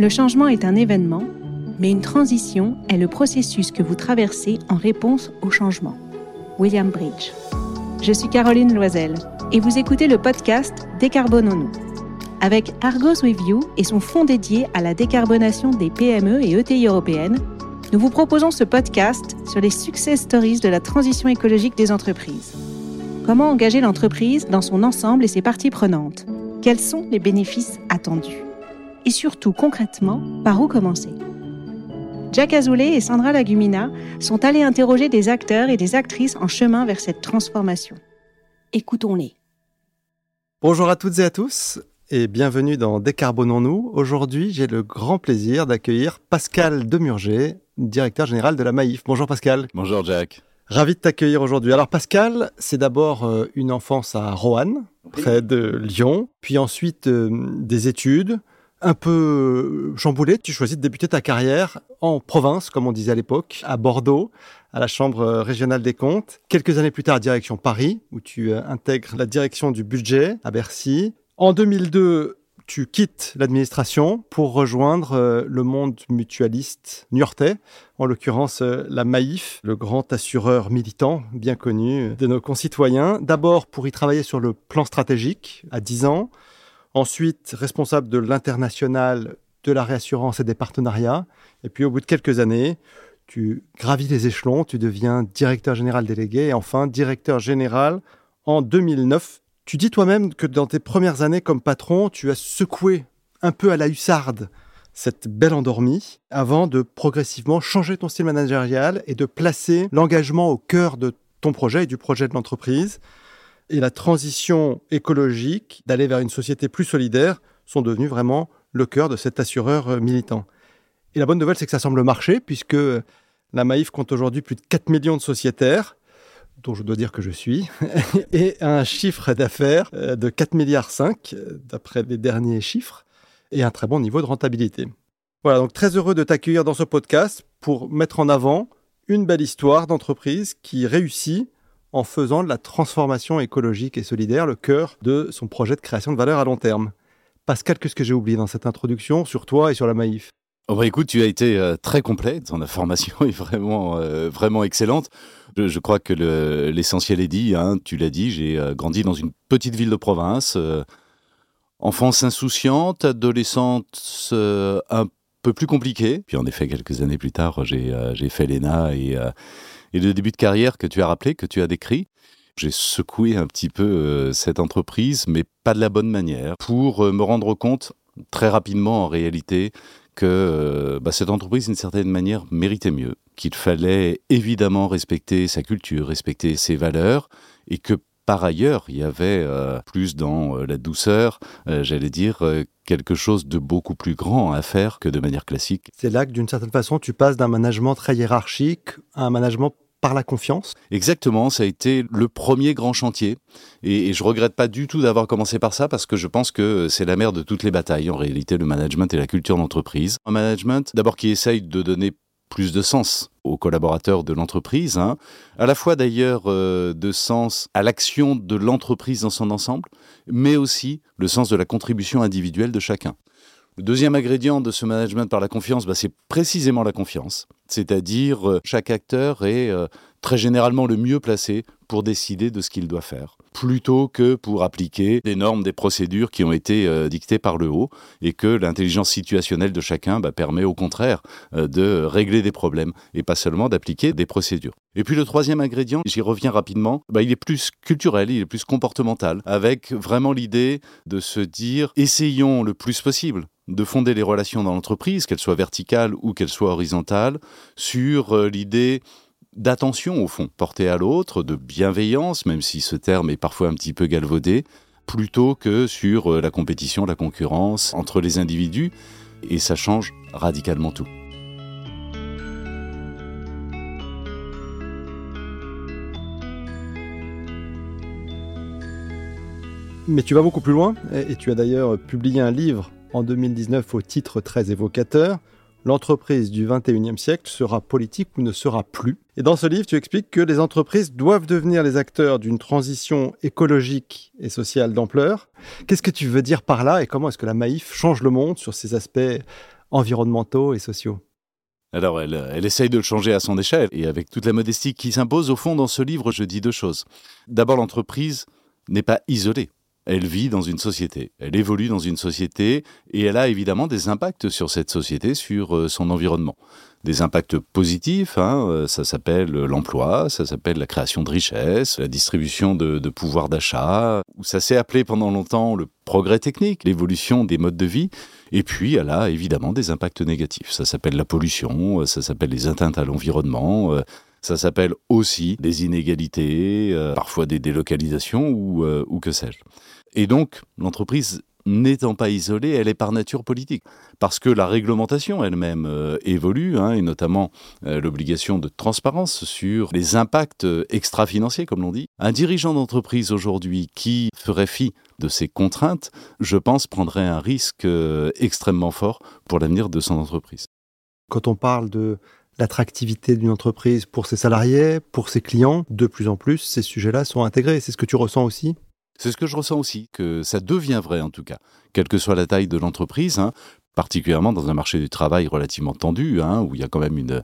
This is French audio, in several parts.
Le changement est un événement, mais une transition est le processus que vous traversez en réponse au changement. William Bridge. Je suis Caroline Loisel et vous écoutez le podcast Décarbonons-nous. Avec Argos With You et son fonds dédié à la décarbonation des PME et ETI européennes, nous vous proposons ce podcast sur les success stories de la transition écologique des entreprises. Comment engager l'entreprise dans son ensemble et ses parties prenantes? Quels sont les bénéfices attendus? Et surtout, concrètement, par où commencer Jack Azoulay et Sandra Lagumina sont allés interroger des acteurs et des actrices en chemin vers cette transformation. Écoutons-les. Bonjour à toutes et à tous et bienvenue dans Décarbonons-nous. Aujourd'hui, j'ai le grand plaisir d'accueillir Pascal Demurger, directeur général de la Maïf. Bonjour Pascal. Bonjour Jack. Ravi de t'accueillir aujourd'hui. Alors Pascal, c'est d'abord euh, une enfance à Roanne, près de Lyon, puis ensuite euh, des études, un peu euh, chamboulé, tu choisis de débuter ta carrière en province, comme on disait à l'époque, à Bordeaux, à la Chambre régionale des comptes. Quelques années plus tard, direction Paris, où tu intègres la direction du budget à Bercy. En 2002, tu quittes l'administration pour rejoindre euh, le monde mutualiste niortais, en l'occurrence euh, la Maïf, le grand assureur militant bien connu de nos concitoyens. D'abord pour y travailler sur le plan stratégique à 10 ans, ensuite responsable de l'international de la réassurance et des partenariats, et puis au bout de quelques années, tu gravis les échelons, tu deviens directeur général délégué et enfin directeur général en 2009 tu dis toi-même que dans tes premières années comme patron, tu as secoué un peu à la hussarde cette belle endormie avant de progressivement changer ton style managérial et de placer l'engagement au cœur de ton projet et du projet de l'entreprise. Et la transition écologique, d'aller vers une société plus solidaire, sont devenus vraiment le cœur de cet assureur euh, militant. Et la bonne nouvelle, c'est que ça semble marcher, puisque la Maïf compte aujourd'hui plus de 4 millions de sociétaires, dont je dois dire que je suis, et un chiffre d'affaires euh, de 4 milliards 5, euh, d'après les derniers chiffres, et un très bon niveau de rentabilité. Voilà, donc très heureux de t'accueillir dans ce podcast pour mettre en avant une belle histoire d'entreprise qui réussit en faisant de la transformation écologique et solidaire le cœur de son projet de création de valeur à long terme. Pascal, qu'est-ce que j'ai oublié dans cette introduction sur toi et sur la Maïf Oh bah écoute, tu as été euh, très complet, ton information est vraiment, vraiment excellente. Je, crois que l'essentiel est dit. Hein. tu l'as dit, j'ai euh, grandi dans une petite ville de province. Euh, enfance insouciante, adolescence euh, un peu plus compliquée. Puis en effet, quelques années plus tard, j'ai fait l'ENA et, et le début de carrière que tu as rappelé, que tu as décrit. J'ai secoué un petit peu cette entreprise, mais pas de la bonne manière, pour me rendre compte très rapidement en réalité que bah, cette entreprise, d'une certaine manière, méritait mieux qu'il fallait évidemment respecter sa culture, respecter ses valeurs, et que par ailleurs, il y avait euh, plus dans euh, la douceur, euh, j'allais dire, quelque chose de beaucoup plus grand à faire que de manière classique. C'est là que d'une certaine façon, tu passes d'un management très hiérarchique à un management par la confiance Exactement, ça a été le premier grand chantier. Et, et je regrette pas du tout d'avoir commencé par ça parce que je pense que c'est la mère de toutes les batailles, en réalité, le management et la culture d'entreprise. Un management, d'abord, qui essaye de donner plus de sens aux collaborateurs de l'entreprise, hein. à la fois d'ailleurs euh, de sens à l'action de l'entreprise dans son ensemble, mais aussi le sens de la contribution individuelle de chacun. Le deuxième ingrédient de ce management par la confiance, bah, c'est précisément la confiance. C'est-à-dire, euh, chaque acteur est euh, très généralement le mieux placé pour décider de ce qu'il doit faire, plutôt que pour appliquer des normes, des procédures qui ont été euh, dictées par le haut, et que l'intelligence situationnelle de chacun bah, permet au contraire de régler des problèmes, et pas seulement d'appliquer des procédures. Et puis le troisième ingrédient, j'y reviens rapidement, bah, il est plus culturel, il est plus comportemental, avec vraiment l'idée de se dire, essayons le plus possible de fonder les relations dans l'entreprise, qu'elles soient verticales ou qu'elles soient horizontales, sur euh, l'idée d'attention au fond, portée à l'autre, de bienveillance, même si ce terme est parfois un petit peu galvaudé, plutôt que sur euh, la compétition, la concurrence entre les individus, et ça change radicalement tout. Mais tu vas beaucoup plus loin, et tu as d'ailleurs publié un livre en 2019 au titre très évocateur, L'entreprise du 21e siècle sera politique ou ne sera plus. Et dans ce livre, tu expliques que les entreprises doivent devenir les acteurs d'une transition écologique et sociale d'ampleur. Qu'est-ce que tu veux dire par là et comment est-ce que la Maïf change le monde sur ces aspects environnementaux et sociaux? Alors, elle, elle, essaye de le changer à son échelle, et avec toute la modestie qui s'impose, au fond, dans ce livre, je dis deux choses. D'abord, l'entreprise n'est pas isolée elle vit dans une société, elle évolue dans une société et elle a évidemment des impacts sur cette société, sur euh, son environnement. Des impacts positifs, hein, euh, ça s'appelle l'emploi, ça s'appelle la création de richesses, la distribution de, de pouvoir d'achat, ça s'est appelé pendant longtemps le progrès technique, l'évolution des modes de vie, et puis elle a évidemment des impacts négatifs. Ça s'appelle la pollution, ça s'appelle les atteintes à l'environnement, euh, ça s'appelle aussi des inégalités, parfois des délocalisations ou que sais-je. Et donc, l'entreprise n'étant pas isolée, elle est par nature politique. Parce que la réglementation elle-même euh, évolue, hein, et notamment euh, l'obligation de transparence sur les impacts euh, extra-financiers, comme l'on dit. Un dirigeant d'entreprise aujourd'hui qui ferait fi de ces contraintes, je pense, prendrait un risque extrêmement fort pour l'avenir de son entreprise. Quand on parle de l'attractivité d'une entreprise pour ses salariés, pour ses clients, de plus en plus, ces sujets-là sont intégrés. C'est ce que tu ressens aussi? C'est ce que je ressens aussi, que ça devient vrai en tout cas, quelle que soit la taille de l'entreprise, hein, particulièrement dans un marché du travail relativement tendu, hein, où il y a quand même une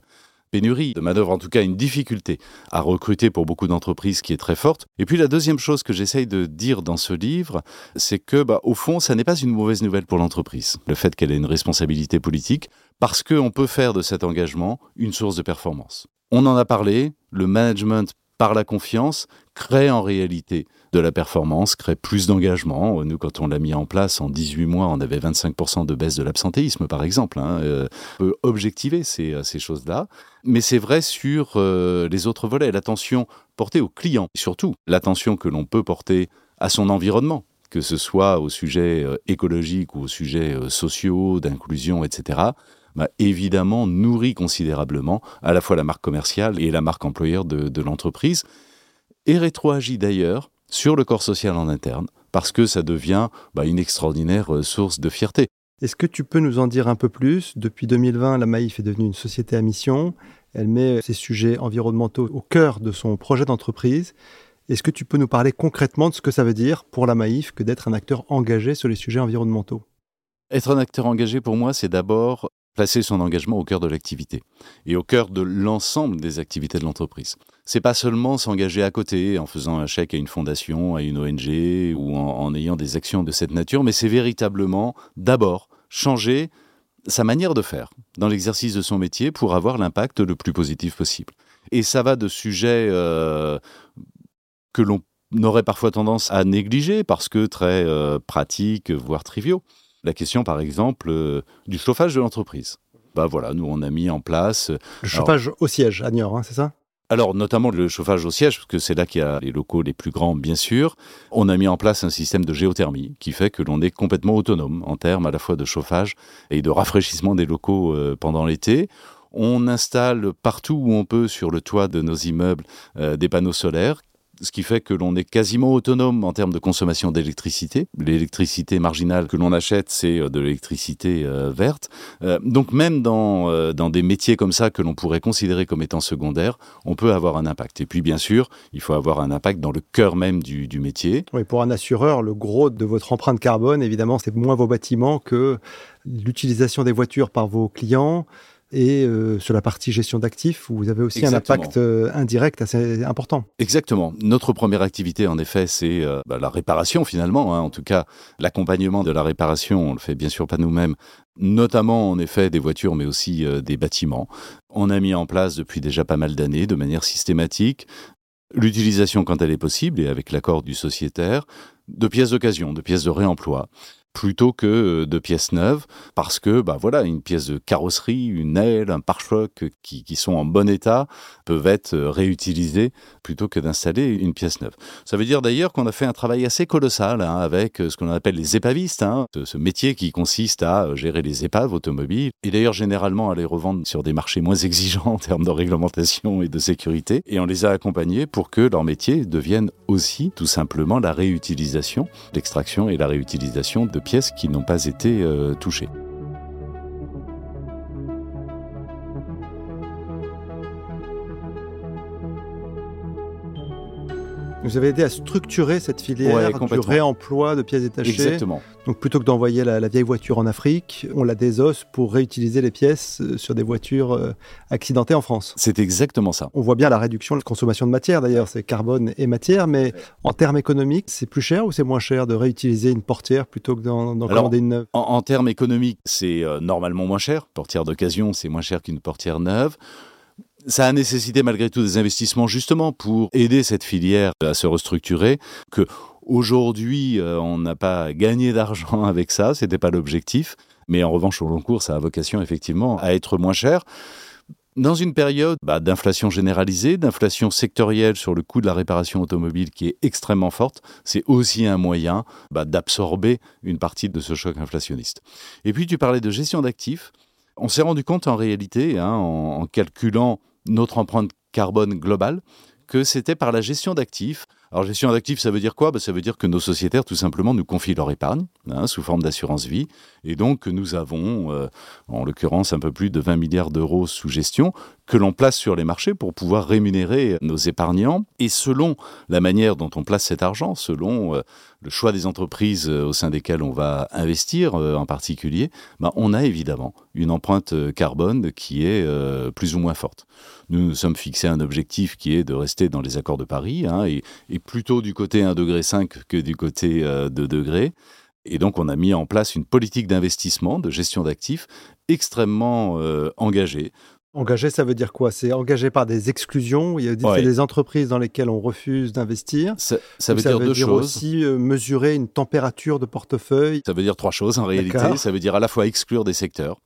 pénurie de manœuvre, en tout cas une difficulté à recruter pour beaucoup d'entreprises qui est très forte. Et puis la deuxième chose que j'essaye de dire dans ce livre, c'est que bah, au fond, ça n'est pas une mauvaise nouvelle pour l'entreprise, le fait qu'elle ait une responsabilité politique, parce qu'on peut faire de cet engagement une source de performance. On en a parlé, le management par la confiance, crée en réalité de la performance, crée plus d'engagement. Nous, quand on l'a mis en place en 18 mois, on avait 25% de baisse de l'absentéisme, par exemple. Hein. Euh, on peut objectiver ces, euh, ces choses-là. Mais c'est vrai sur euh, les autres volets. L'attention portée au client, surtout l'attention que l'on peut porter à son environnement que ce soit au sujet écologique ou au sujet sociaux, d'inclusion, etc., bah, évidemment nourrit considérablement à la fois la marque commerciale et la marque employeur de, l'entreprise, et rétroagit d'ailleurs sur le corps social en interne, parce que ça devient bah, une extraordinaire euh, source de fierté. Est-ce que tu peux nous en dire un peu plus? Depuis 2020, la Maïf est devenue une société à mission. Elle met ces sujets environnementaux au cœur de son projet d'entreprise. Est-ce que tu peux nous parler concrètement de ce que ça veut dire pour la Maïf que d'être un acteur engagé sur les sujets environnementaux? Être un acteur engagé, pour moi, c'est d'abord placer son engagement au cœur de l'activité et au cœur de l'ensemble des activités de l'entreprise. C'est pas seulement s'engager à côté en faisant un chèque à une fondation, à une ONG ou en, ayant des actions de cette nature, mais c'est véritablement d'abord changer sa manière de faire dans l'exercice de son métier pour avoir l'impact le plus positif possible. Et ça va de sujets euh, que l'on aurait parfois tendance à négliger parce que très euh, pratiques, voire triviaux la question, par exemple, euh, du chauffage de l'entreprise. Bah voilà, nous on a mis en place. Euh, le chauffage au siège à Niort, hein, c'est ça? Alors, notamment le chauffage au siège, parce que c'est là qu'il y a les locaux les plus grands, bien sûr. On a mis en place un système de géothermie qui fait que l'on est complètement autonome en termes à la fois de chauffage et de rafraîchissement des locaux euh, pendant l'été. On installe partout où on peut sur le toit de nos immeubles des panneaux solaires ce qui fait que l'on est quasiment autonome en termes de consommation d'électricité. L'électricité marginale que l'on achète, c'est euh, de l'électricité euh, verte. Euh, donc même dans, des métiers comme ça que l'on pourrait considérer comme étant secondaires, on peut avoir un impact. Et puis bien sûr, il faut avoir un impact dans le cœur même du, du métier. Oui, pour un assureur, le gros de votre empreinte carbone, évidemment, c'est moins vos bâtiments que l'utilisation des voitures par vos clients, et euh, sur la partie gestion d'actifs, vous avez aussi un impact euh, indirect assez important. Exactement. Notre première activité, en effet, c'est euh, bah, la réparation finalement. Hein. En tout cas, l'accompagnement de la réparation, on le fait bien sûr pas nous-mêmes, notamment en effet des voitures, mais aussi des bâtiments. On a mis en place depuis déjà pas mal d'années, de manière systématique, l'utilisation quand elle est possible et avec l'accord du sociétaire de pièces d'occasion, de pièces de réemploi plutôt que euh, de pièces neuves, parce que bah voilà, une pièce de carrosserie, une aile, un pare-choc qui, qui, sont en bon état peuvent être euh, réutilisés plutôt que d'installer une pièce neuve. Ça veut dire d'ailleurs qu'on a fait un travail assez colossal hein, avec euh, ce qu'on appelle les épavistes, hein, ce métier qui consiste à gérer les épaves automobiles et d'ailleurs généralement à les revendre sur des marchés moins exigeants en termes de réglementation et de sécurité. Et on les a accompagnés pour que leur métier devienne aussi tout simplement la réutilisation, l'extraction et la réutilisation de pièces qui n'ont pas été euh, touchées. Vous avez aidé à structurer cette filière Ouais, du réemploi de pièces détachées. Exactement. Donc plutôt que d'envoyer la, la vieille voiture en Afrique, on la désosse pour réutiliser les pièces euh, sur des voitures euh, accidentées en France. C'est exactement ça. On voit bien la réduction de la consommation de matière d'ailleurs, c'est carbone et matière, mais en termes économiques, c'est plus cher ou c'est moins cher de réutiliser une portière plutôt que d'en commander une neuve? En, en termes économiques, c'est euh, normalement moins cher. Portière d'occasion, c'est moins cher qu'une portière neuve. Ça a nécessité malgré tout des investissements justement pour aider cette filière à se restructurer. Que aujourd'hui, euh, on n'a pas gagné d'argent avec ça, c'était pas l'objectif. Mais en revanche, au long cours, ça a vocation effectivement à être moins cher. Dans une période bah, d'inflation généralisée, d'inflation sectorielle sur le coût de la réparation automobile qui est extrêmement forte, c'est aussi un moyen bah, d'absorber une partie de ce choc inflationniste. Et puis tu parlais de gestion d'actifs. On s'est rendu compte en réalité, hein, en, en calculant notre empreinte carbone globale, que c'était par la gestion d'actifs. Alors gestion d'actifs, ça veut dire quoi? Ben, Ça veut dire que nos sociétaires, tout simplement, nous confient leur épargne hein, sous forme d'assurance vie. Et donc, nous avons, euh, en l'occurrence, un peu plus de 20 milliards d'euros sous gestion que l'on place sur les marchés pour pouvoir rémunérer nos épargnants. Et selon la manière dont on place cet argent, selon euh, le choix des entreprises euh, au sein desquelles on va investir euh, en particulier, ben, on a évidemment une empreinte carbone qui est plus ou moins forte. Nous nous sommes fixés un objectif qui est de rester dans les accords de Paris hein, et, plutôt du côté 1,5 degré que du côté euh, 2 degrés. Et donc, on a mis en place une politique d'investissement, de gestion d'actifs extrêmement engagée. Engagé, ça veut dire quoi? C'est engagé par des exclusions? Il y a des, Ouais. des entreprises dans lesquelles on refuse d'investir? Ça, veut dire deux choses. aussi euh, mesurer une température de portefeuille? Ça veut dire trois choses en réalité. Ça veut dire à la fois exclure des secteurs,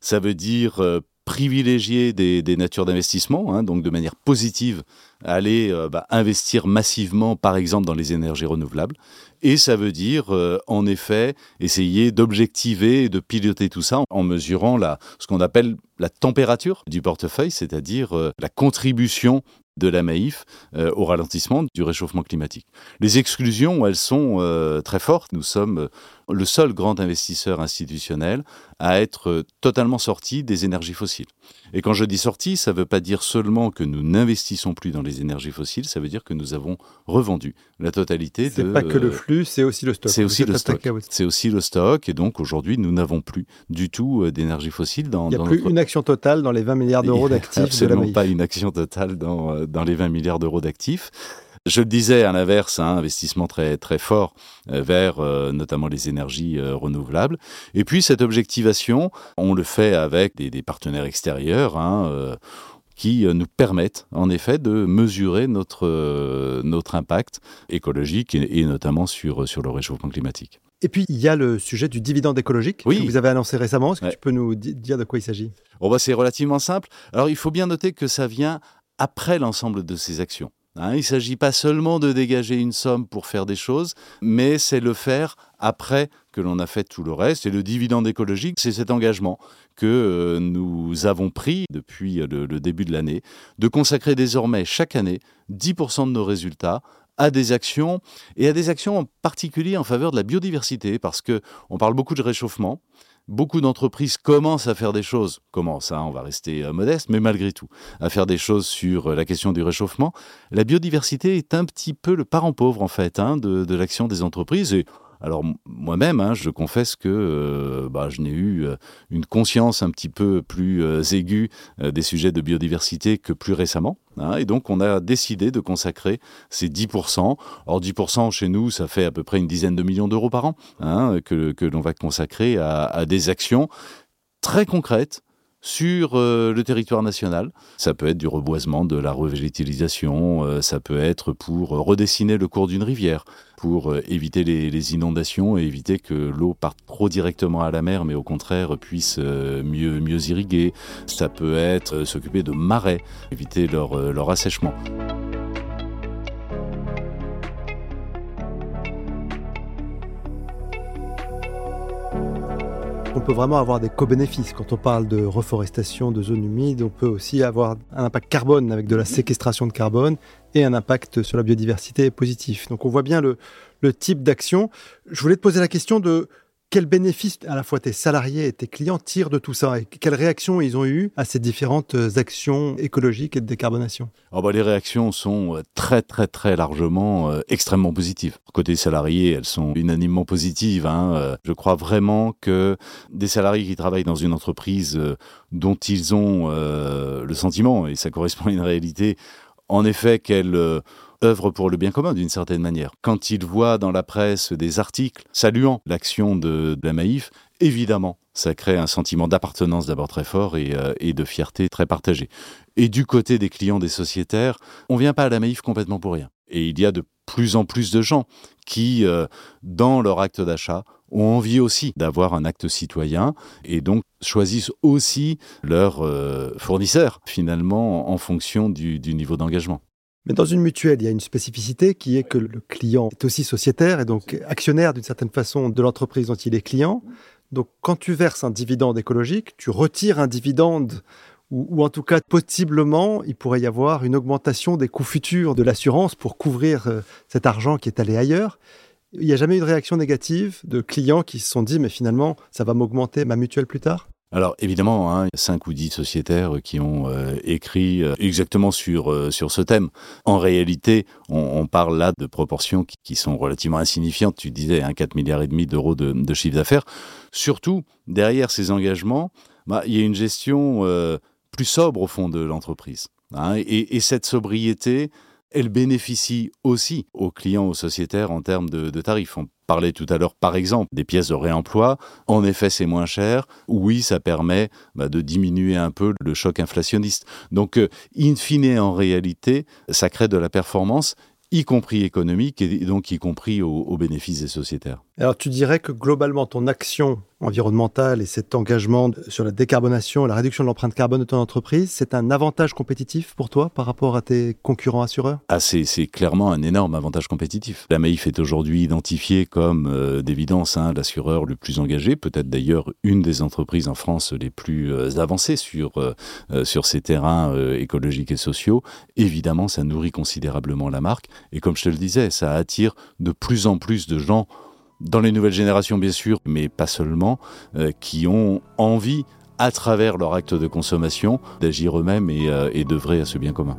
ça veut dire euh, privilégier des, natures d'investissement, hein, donc de manière positive, aller euh, bah, investir massivement, par exemple, dans les énergies renouvelables. Et ça veut dire, euh, en effet, essayer d'objectiver et de piloter tout ça en mesurant la, ce qu'on appelle la température du portefeuille, c'est-à-dire euh, la contribution de la euh, au ralentissement du réchauffement climatique. Les exclusions, elles sont très fortes. Nous sommes le seul grand investisseur institutionnel à être euh, totalement sorti des énergies fossiles. Et quand je dis sorti, ça ne veut pas dire seulement que nous n'investissons plus dans les énergies fossiles, ça veut dire que nous avons revendu la totalité C'est de... pas que le euh, flux, c'est aussi le stock. c'est aussi le stock. C'est aussi le stock. Et donc aujourd'hui, nous n'avons plus du tout euh, d'énergie fossile dans, Il n'y a dans plus notre une action totale dans les 20 milliards d'euros d'actifs de la Absolument pas une action totale dans, dans les 20 milliards d'euros d'actifs. Je le disais, à l'inverse, un investissement très, très fort euh, vers euh, notamment les énergies euh, renouvelables. Et puis cette objectivation, on le fait avec des, des partenaires extérieurs hein, euh, qui nous permettent en effet de mesurer notre, notre impact écologique et, et notamment sur, sur le réchauffement climatique. Et puis, il y a le sujet du dividende écologique Oui. que vous avez annoncé récemment. Est-ce que Ouais. tu peux nous di- dire de quoi il s'agit? Bon, bah, c'est relativement simple. Alors, il faut bien noter que ça vient après l'ensemble de ces actions. Hein, il ne s'agit pas seulement de dégager une somme pour faire des choses, mais c'est le faire après que l'on a fait tout le reste. Et le dividende écologique, c'est cet engagement que euh, nous avons pris depuis le, le début de l'année, de consacrer désormais chaque année 10% de nos résultats à des actions et à des actions en particulier en faveur de la biodiversité, parce que on parle beaucoup de réchauffement. Beaucoup d'entreprises commencent à faire des choses, commencent, hein, on va rester euh, modeste, mais malgré tout, à faire des choses sur euh, la question du réchauffement. La biodiversité est un petit peu le parent pauvre, en fait, hein, de, de l'action des entreprises. Et alors, moi-même, hein, je confesse que euh, bah, je n'ai eu euh, une conscience un petit peu plus euh, aiguë des sujets de biodiversité que plus récemment. hein. et donc, on a décidé de consacrer ces 10%. Or, 10% chez nous, ça fait à peu près une dizaine de millions d'euros par an hein, que, l'on va consacrer à des actions très concrètes sur euh, le territoire national. Ça peut être du reboisement, de la revégétalisation, euh, ça peut être pour euh, redessiner le cours d'une rivière, pour éviter les, les inondations et éviter que l'eau parte trop directement à la mer, mais au contraire puisse mieux, mieux irriguer. Ça peut être s'occuper de marais, éviter leur, leur assèchement. On peut vraiment avoir des co-bénéfices. Quand on parle de reforestation de zones humides, on peut aussi avoir un impact carbone avec de la séquestration de carbone et un impact sur la biodiversité positif. Donc on voit bien le, le type d'action. Je voulais te poser la question de quels bénéfices à la fois tes salariés et tes clients tirent de tout ça et quelles réactions ils ont eues à ces différentes actions écologiques et de décarbonation? Oh bah, Les réactions sont euh, très très très largement euh, extrêmement positives. Côté salariés, elles sont unanimement positives. Hein. Euh, je crois vraiment que des salariés qui travaillent dans une entreprise dont ils ont le sentiment, et ça correspond à une réalité, en effet qu'elle œuvre pour le bien commun d'une certaine manière. Quand il voit dans la presse des articles saluant l'action de, la Maïf, évidemment, ça crée un sentiment d'appartenance d'abord très fort et, euh, et, de fierté très partagée. Et du côté des clients des sociétaires, on vient pas à la Maïf complètement pour rien. Et il y a de plus en plus de gens qui, euh, dans leur acte d'achat, ont envie aussi d'avoir un acte citoyen et donc choisissent aussi leur euh, fournisseur finalement en fonction du niveau d'engagement. Mais dans une mutuelle, il y a une spécificité qui est que le client est aussi sociétaire et donc actionnaire d'une certaine façon de l'entreprise dont il est client. Donc quand tu verses un dividende écologique, tu retires un dividende ou, en tout cas possiblement il pourrait y avoir une augmentation des coûts futurs de l'assurance pour couvrir euh, cet argent qui est allé ailleurs. Il n'y a jamais eu de réaction négative de clients qui se sont dit mais finalement ça va m'augmenter ma mutuelle plus tard? Alors évidemment, hein, y a cinq ou dix sociétaires qui ont euh, écrit euh, exactement sur euh, sur ce thème. En réalité, on, parle là de proportions qui, sont relativement insignifiantes. Tu disais, hein, 4 milliards et demi d'euros de, chiffre d'affaires. Surtout derrière ces engagements, bah, il y a une gestion plus sobre au fond de l'entreprise. Hein, et, cette sobriété, elle bénéficie aussi aux clients, aux sociétaires en termes de, tarifs. On parlait tout à l'heure, par exemple, des pièces de réemploi. En effet, c'est moins cher. Oui, ça permet bah, de diminuer un peu le choc inflationniste. Donc, euh, in fine, en réalité, ça crée de la performance y compris économique et donc y compris aux bénéfices des sociétaires. Alors tu dirais que globalement ton action environnementale et cet engagement sur la décarbonation, la réduction de l'empreinte carbone de ton entreprise, c'est un avantage compétitif pour toi par rapport à tes concurrents assureurs? Ah, c'est, clairement un énorme avantage compétitif. La Maïf est aujourd'hui identifiée comme euh, d'évidence hein, l'assureur le plus engagé, peut-être d'ailleurs une des entreprises en France les plus euh, avancées sur, euh, sur ces terrains écologiques et sociaux. Évidemment, ça nourrit considérablement la marque et comme je te le disais, ça attire de plus en plus de gens dans les nouvelles générations bien sûr, mais pas seulement, euh, qui ont envie, à travers leur acte de consommation, d'agir eux-mêmes et, euh, et d'œuvrer à ce bien commun.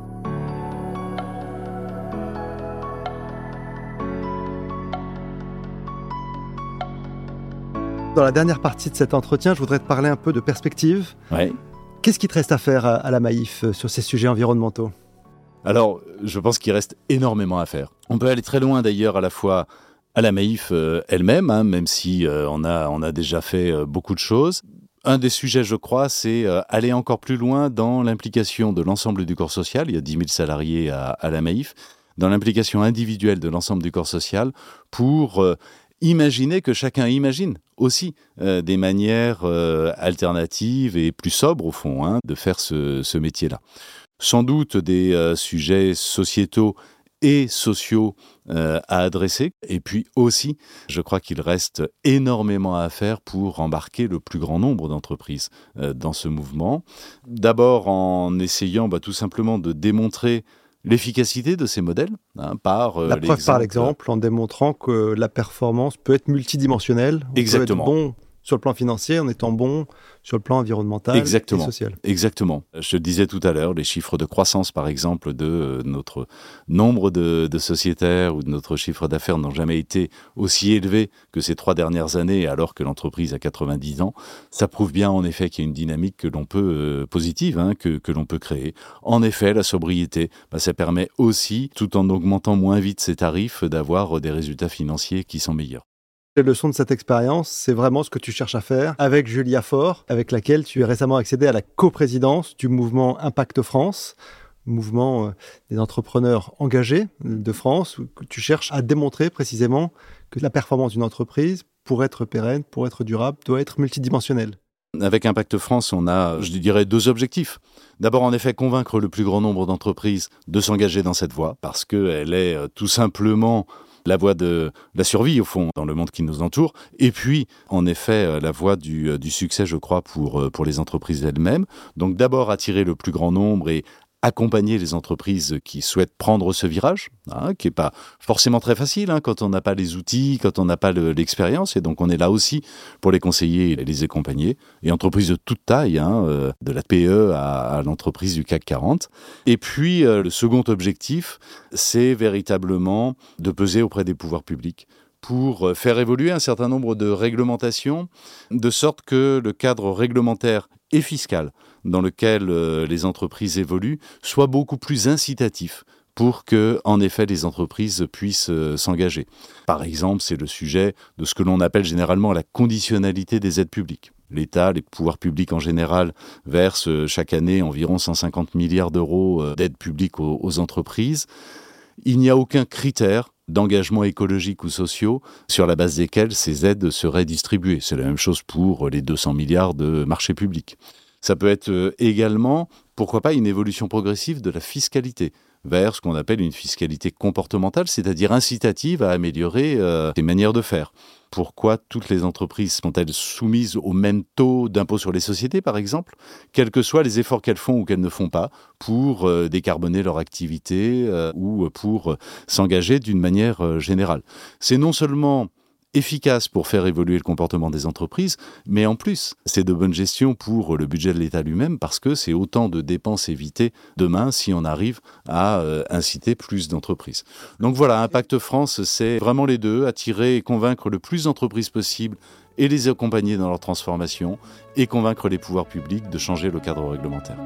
Dans la dernière partie de cet entretien, je voudrais te parler un peu de perspective. Ouais. Qu'est-ce qui te reste à faire à la Maïf euh, sur ces sujets environnementaux? Alors, je pense qu'il reste énormément à faire. On peut aller très loin d'ailleurs à la fois à la Maïf euh, elle-même, hein, même si euh, on, a, on a déjà fait euh, beaucoup de choses. Un des sujets, je crois, c'est aller encore plus loin dans l'implication de l'ensemble du corps social. Il y a 10 000 salariés à, la Maïf, dans l'implication individuelle de l'ensemble du corps social pour imaginer que chacun imagine aussi des manières alternatives et plus sobres, au fond, hein, de faire ce métier-là. Sans doute des sujets sociétaux et sociaux euh, à adresser. Et puis aussi, je crois qu'il reste énormément à faire pour embarquer le plus grand nombre d'entreprises euh, dans ce mouvement. D'abord en essayant bah, tout simplement de démontrer l'efficacité de ces modèles hein, par euh, la preuve par l'exemple en démontrant que la performance peut être multidimensionnelle. Exactement. Peut être bon sur le plan financier en étant bon sur le plan environnemental et social. Exactement. Je le disais tout à l'heure, les chiffres de croissance, par exemple, de euh, notre nombre de, sociétaires ou de notre chiffre d'affaires n'ont jamais été aussi élevés que ces trois dernières années, alors que l'entreprise a 90 ans. Ça prouve bien, en effet, qu'il y a une dynamique que l'on peut euh, positive, hein, que, que l'on peut créer. En effet, la sobriété, bah, ça permet aussi, tout en augmentant moins vite ses tarifs, d'avoir des résultats financiers qui sont meilleurs. Les leçons de cette expérience, c'est vraiment ce que tu cherches à faire avec Julia Faure, avec laquelle tu es récemment accédé à la coprésidence du mouvement Impact France, mouvement euh, des entrepreneurs engagés de France, où tu cherches à démontrer précisément que la performance d'une entreprise, pour être pérenne, pour être durable, doit être multidimensionnelle. Avec Impact France, on a, je dirais, deux objectifs. D'abord, en effet, convaincre le plus grand nombre d'entreprises de s'engager dans cette voie, parce qu'elle est euh, tout simplement la voie de la survie, au fond, dans le monde qui nous entoure, et puis, en effet, euh, la voie euh, du, succès, je crois, pour, euh, pour les entreprises elles-mêmes. Donc, d'abord, attirer le plus grand nombre et accompagner les entreprises qui souhaitent prendre ce virage, hein, qui n'est pas forcément très facile hein, quand on n'a pas les outils, quand on n'a pas l'expérience. Et donc, on est là aussi pour les conseiller et les accompagner. Et entreprises de toute taille, hein, euh, de la PE à, l'entreprise du CAC 40. Et puis, euh, le second objectif, c'est véritablement de peser auprès des pouvoirs publics pour euh, faire évoluer un certain nombre de réglementations, de sorte que le cadre réglementaire et fiscal dans lequel euh, les entreprises évoluent soit beaucoup plus incitatif pour que, en effet, les entreprises puissent euh, s'engager. Par exemple, c'est le sujet de ce que l'on appelle généralement la conditionnalité des aides publiques. L'État, les pouvoirs publics en général, versent chaque année environ 150 milliards d'euros d'aides publiques aux entreprises. Il n'y a aucun critère d'engagements écologiques ou sociaux sur la base desquels ces aides seraient distribuées. C'est la même chose pour les 200 milliards de marchés publics. Ça peut être euh, également, pourquoi pas, une évolution progressive de la fiscalité vers ce qu'on appelle une fiscalité comportementale, c'est-à-dire incitative à améliorer euh, les manières de faire pourquoi toutes les entreprises sont-elles soumises au même taux d'impôt sur les sociétés, par exemple, quels que soient les efforts qu'elles font ou qu'elles ne font pas pour euh, décarboner leur activité euh, ou pour s'engager d'une manière euh, générale? C'est non seulement efficace pour faire évoluer le comportement des entreprises, mais en plus, c'est de bonne gestion pour le budget de l'État lui-même parce que c'est autant de dépenses évitées demain si on arrive à euh, inciter plus d'entreprises. Donc voilà, Impact France, c'est vraiment les deux, attirer et convaincre le plus d'entreprises possible et les accompagner dans leur transformation et convaincre les pouvoirs publics de changer le cadre réglementaire.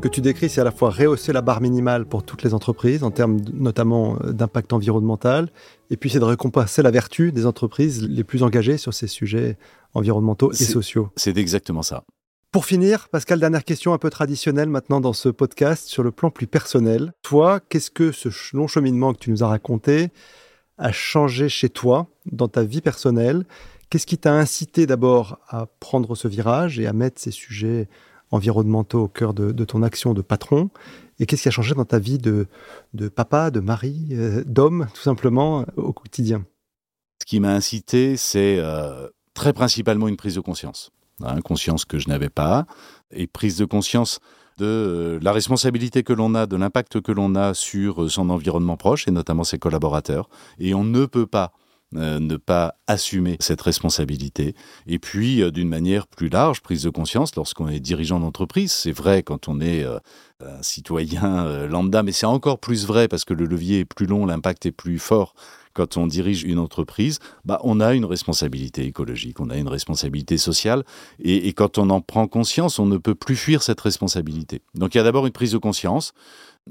Que tu décris, c'est à la fois rehausser la barre minimale pour toutes les entreprises, en termes notamment euh, d'impact environnemental, et puis c'est de récompenser la vertu des entreprises les plus engagées sur ces sujets environnementaux et sociaux. C'est exactement ça. Pour finir, Pascal, dernière question un peu traditionnelle maintenant dans ce podcast sur le plan plus personnel. Toi, qu'est-ce que ce long cheminement que tu nous as raconté a changé chez toi, dans ta vie personnelle? Qu'est-ce qui t'a incité d'abord à prendre ce virage et à mettre ces sujets environnementaux au cœur de, ton action de patron Et qu'est-ce qui a changé dans ta vie de, de papa, de mari, euh, d'homme, tout simplement, au quotidien? Ce qui m'a incité, c'est euh, très principalement une prise de conscience. Hein, conscience que je n'avais pas, et prise de conscience de euh, la responsabilité que l'on a, de l'impact que l'on a sur son environnement proche, et notamment ses collaborateurs. Et on ne peut pas euh, ne pas assumer cette responsabilité. Et puis, euh, d'une manière plus large, prise de conscience lorsqu'on est dirigeant d'entreprise. C'est vrai quand on est euh, un citoyen lambda, mais c'est encore plus vrai parce que le levier est plus long, l'impact est plus fort. Quand on dirige une entreprise, bah, on a une responsabilité écologique, on a une responsabilité sociale, et, et quand on en prend conscience, on ne peut plus fuir cette responsabilité. Donc il y a d'abord une prise de conscience,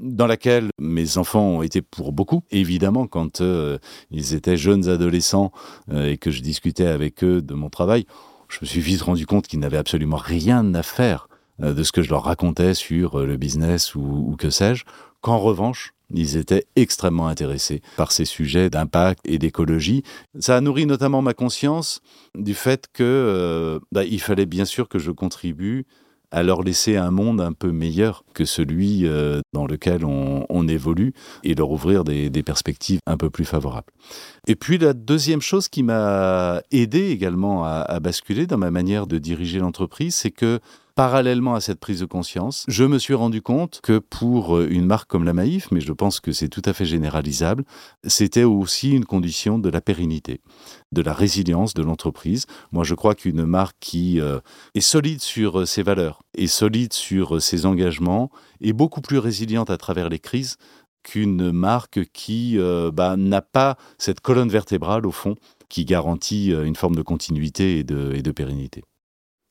dans laquelle mes enfants ont été pour beaucoup. Évidemment, quand euh, ils étaient jeunes adolescents euh, et que je discutais avec eux de mon travail, je me suis vite rendu compte qu'ils n'avaient absolument rien à faire euh, de ce que je leur racontais sur le business ou, que sais-je, qu'en revanche, ils étaient extrêmement intéressés par ces sujets d'impact et d'écologie. Ça a nourri notamment ma conscience du fait que bah, il fallait bien sûr que je contribue à leur laisser un monde un peu meilleur que celui euh, dans lequel on, évolue et leur ouvrir des, perspectives un peu plus favorables. Et puis la deuxième chose qui m'a aidé également à basculer dans ma manière de diriger l'entreprise, c'est que parallèlement à cette prise de conscience, je me suis rendu compte que pour euh, une marque comme la Maïf, mais je pense que c'est tout à fait généralisable, c'était aussi une condition de la pérennité, de la résilience de l'entreprise. Moi, je crois qu'une marque qui euh, est solide sur euh, ses valeurs, est solide sur ses engagements, est beaucoup plus résiliente à travers les crises qu'une marque qui bah, n'a pas cette colonne vertébrale, au fond, qui garantit une forme de continuité et de pérennité.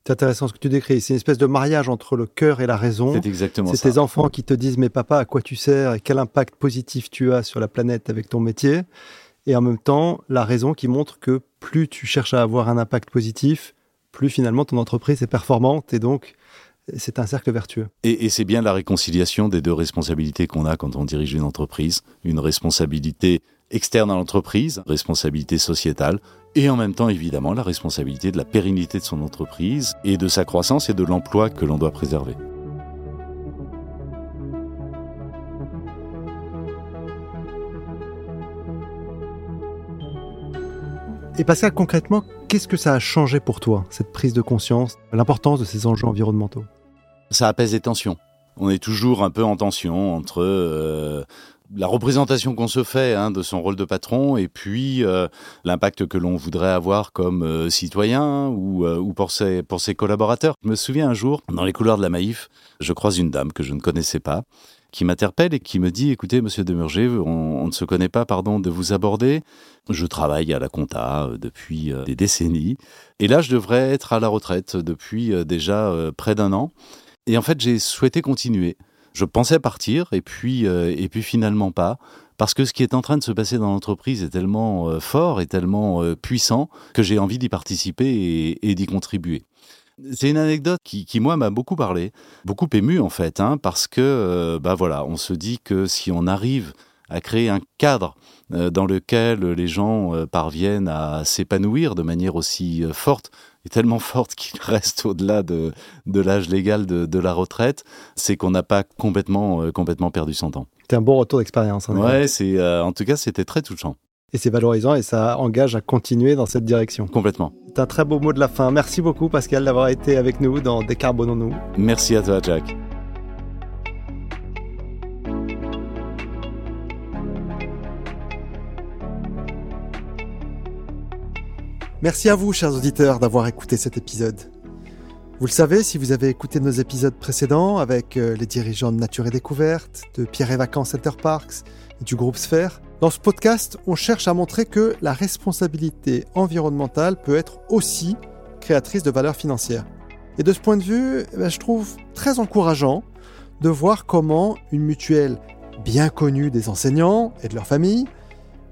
C'est intéressant ce que tu décris. C'est une espèce de mariage entre le cœur et la raison. C'est exactement ça. C'est tes enfants qui te disent Mais papa, à quoi tu sers et quel impact positif tu as sur la planète avec ton métier? Et en même temps, la raison qui montre que plus tu cherches à avoir un impact positif, plus finalement ton entreprise est performante et donc c'est un cercle vertueux. Et, c'est bien la réconciliation des deux responsabilités qu'on a quand on dirige une entreprise. Une responsabilité externe à l'entreprise, responsabilité sociétale, et en même temps évidemment la responsabilité de la pérennité de son entreprise et de sa croissance et de l'emploi que l'on doit préserver. Et Pascal, concrètement, qu'est-ce que ça a changé pour toi, cette prise de conscience, l'importance de ces enjeux environnementaux? Ça apaise les tensions. On est toujours un peu en tension entre euh, la représentation qu'on se fait hein, de son rôle de patron et puis euh, l'impact que l'on voudrait avoir comme euh, citoyen ou, ou pour, ses, collaborateurs. Je me souviens un jour, dans les couloirs de la Maïf, je croise une dame que je ne connaissais pas qui m'interpelle et qui me dit écoutez monsieur Demurger on, on, ne se connaît pas pardon de vous aborder. Je travaille à la compta euh, depuis euh, des décennies. Et là je devrais être à la retraite depuis euh, déjà près d'un an. Et en fait j'ai souhaité continuer je pensais partir et puis et puis finalement pas parce que ce qui est en train de se passer dans l'entreprise est tellement fort et tellement puissant que j'ai envie d'y participer et, d'y contribuer. C'est une anecdote qui, moi, m'a beaucoup parlé, beaucoup ému en fait, hein, parce que, euh, bah voilà, on se dit que si on arrive à créer un cadre euh, dans lequel les gens euh, parviennent à s'épanouir de manière aussi forte, tellement forte qu'il reste au-delà de, de l'âge légal de, de, la retraite, c'est qu'on n'a pas complètement, complètement perdu son temps. C'était un bon retour d'expérience. Hein, ouais, c'est, en tout cas, c'était très touchant. Et c'est valorisant et ça engage à continuer dans cette direction. Complètement. C'est un très beau mot de la fin. Merci beaucoup Pascal d'avoir été avec nous dans Décarbonons-nous. Merci à toi Jack. Merci à vous, chers auditeurs, d'avoir écouté cet épisode. Vous le savez, si vous avez écouté nos épisodes précédents avec euh, les dirigeants de Nature et Découverte, de Pierre et Vacances Center Parks et du groupe Sphère, dans ce podcast, on cherche à montrer que la responsabilité environnementale peut être aussi créatrice de valeur financière. Et de ce point de vue, eh ben, je trouve très encourageant de voir comment une mutuelle bien connue des enseignants et de leurs familles,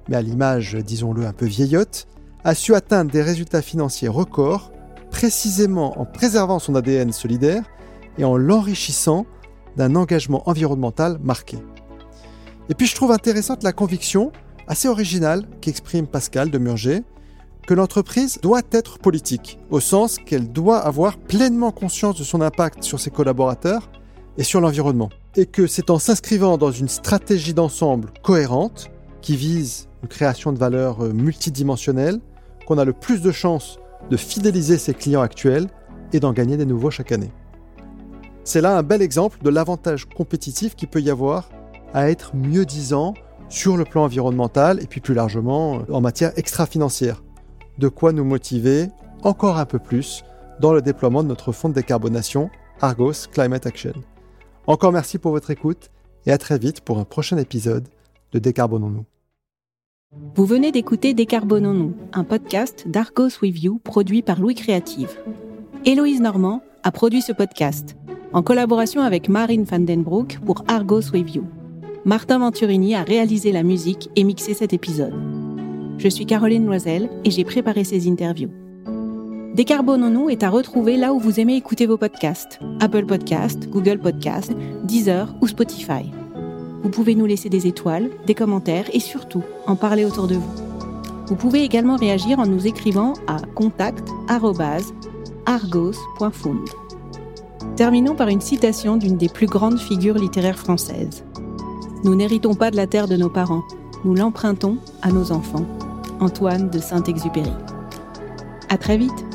mais à l'image, disons-le, un peu vieillotte, a su atteindre des résultats financiers records précisément en préservant son ADN solidaire et en l'enrichissant d'un engagement environnemental marqué. Et puis je trouve intéressante la conviction, assez originale, qu'exprime Pascal de Murger, que l'entreprise doit être politique, au sens qu'elle doit avoir pleinement conscience de son impact sur ses collaborateurs et sur l'environnement. Et que c'est en s'inscrivant dans une stratégie d'ensemble cohérente, qui vise une création de valeur euh, multidimensionnelle, qu'on a le plus de chances de fidéliser ses clients actuels et d'en gagner des nouveaux chaque année. C'est là un bel exemple de l'avantage compétitif qu'il peut y avoir à être mieux disant sur le plan environnemental et puis plus largement euh, en matière extra-financière. De quoi nous motiver encore un peu plus dans le déploiement de notre fonds de décarbonation Argos Climate Action. Encore merci pour votre écoute et à très vite pour un prochain épisode de Décarbonons-nous. Vous venez d'écouter Décarbonons-nous, un podcast d'Argos With You produit par Louis Créative. Héloïse Normand a produit ce podcast en collaboration avec Marine Vandenbroek pour Argos With You. Martin Venturini a réalisé la musique et mixé cet épisode. Je suis Caroline Loisel et j'ai préparé ces interviews. Décarbonons-nous est à retrouver là où vous aimez écouter vos podcasts Apple Podcasts, Google Podcasts, Deezer ou Spotify. Vous pouvez nous laisser des étoiles, des commentaires et surtout en parler autour de vous. Vous pouvez également réagir en nous écrivant à contact@argos.fund. Terminons par une citation d'une des plus grandes figures littéraires françaises. Nous n'héritons pas de la terre de nos parents, nous l'empruntons à nos enfants. Antoine de Saint-Exupéry. À très vite!